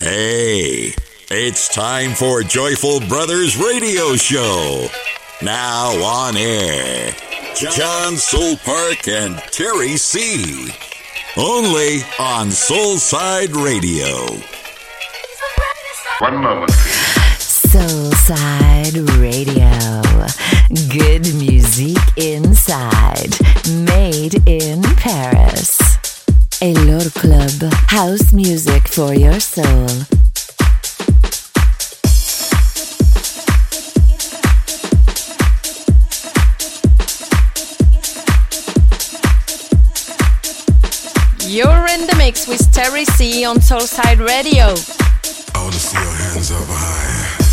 Hey, it's time for Joyful Brothers Radio Show. Now on air, John Soul Park and Terry C. Only on Soulside Radio. One moment. Soulside Radio. Good music inside. Made in Paris. Elor Club. House music for your soul. You're in the mix with Terry C on Soulside Radio. I wanna see your hands up high.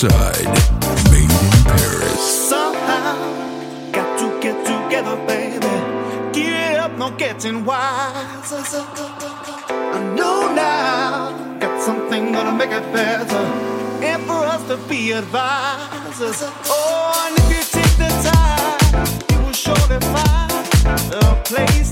Inside, made in Paris. Somehow, got to get together, baby. Get up, no getting wise. I know now, got something gonna make it better. And for us to be advisors. Oh, and if you take the time, you will surely find a place.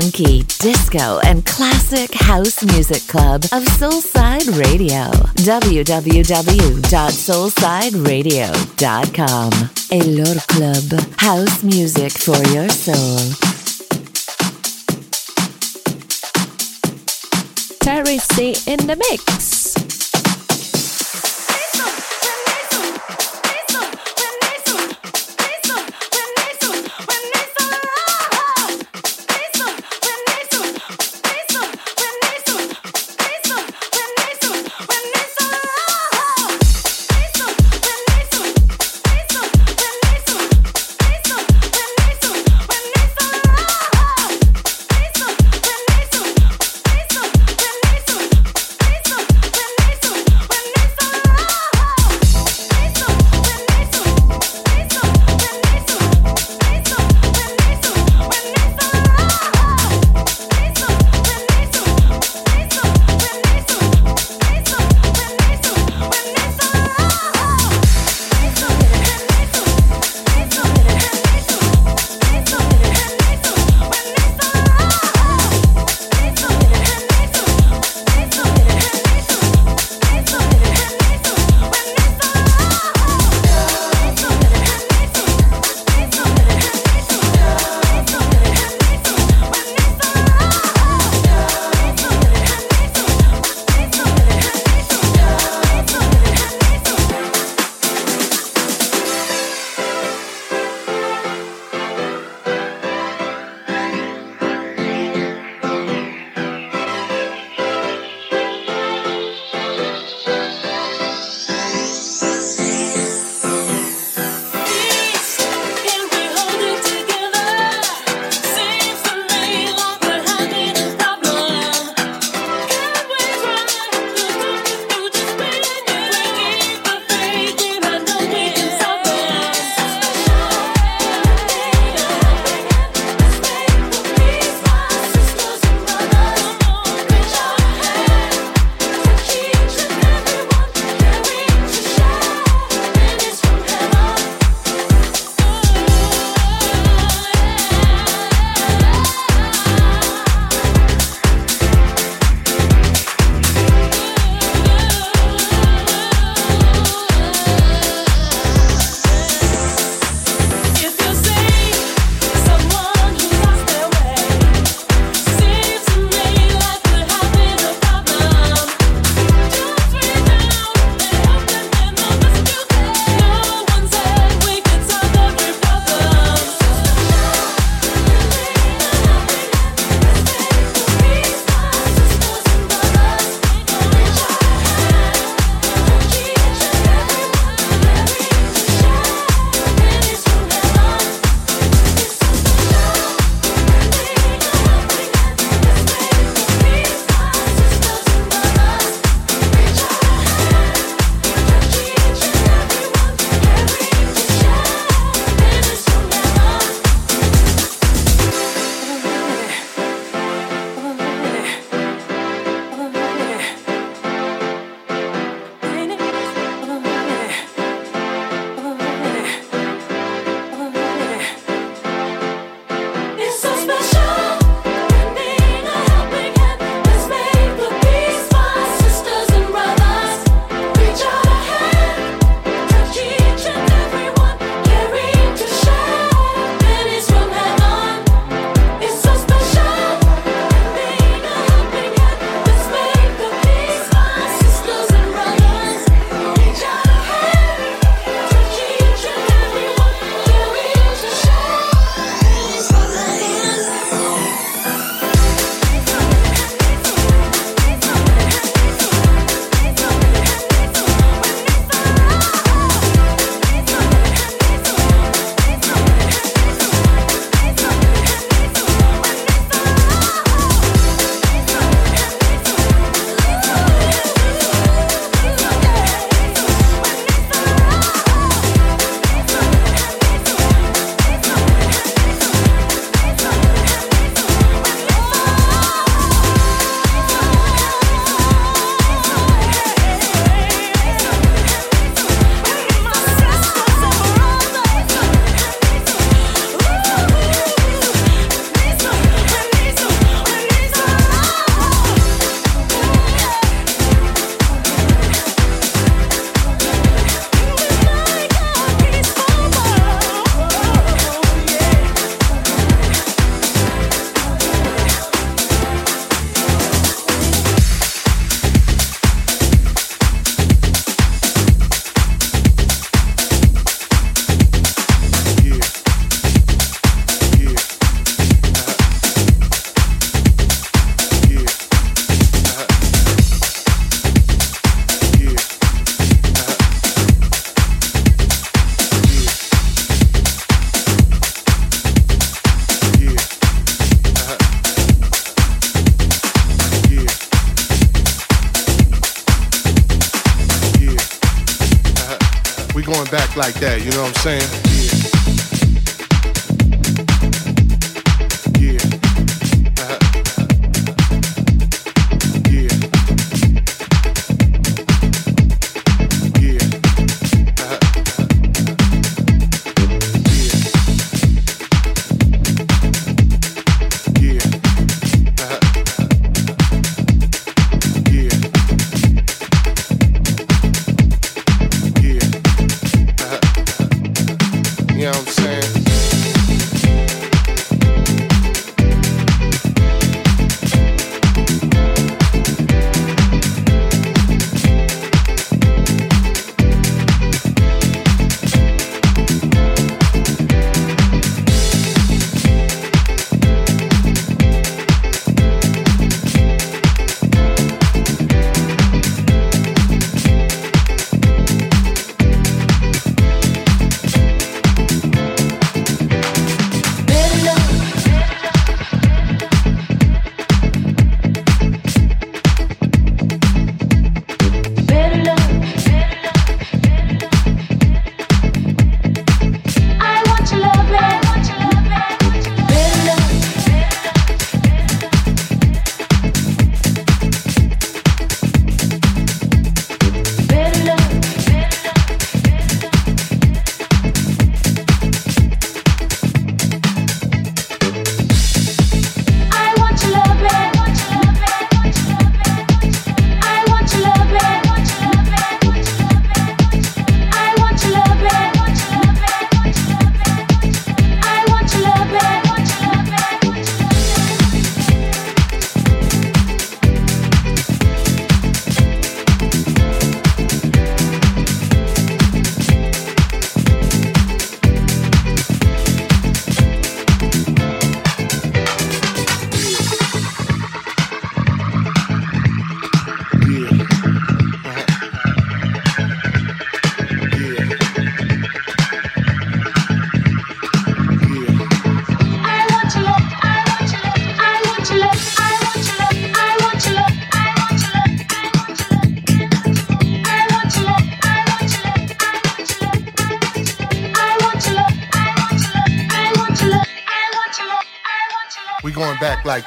Funky, disco, and classic house music club of Soulside Radio. www.soulsideradio.com. Elor Club, house music for your soul. Terry C in the mix.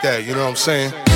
That, you know what I'm saying?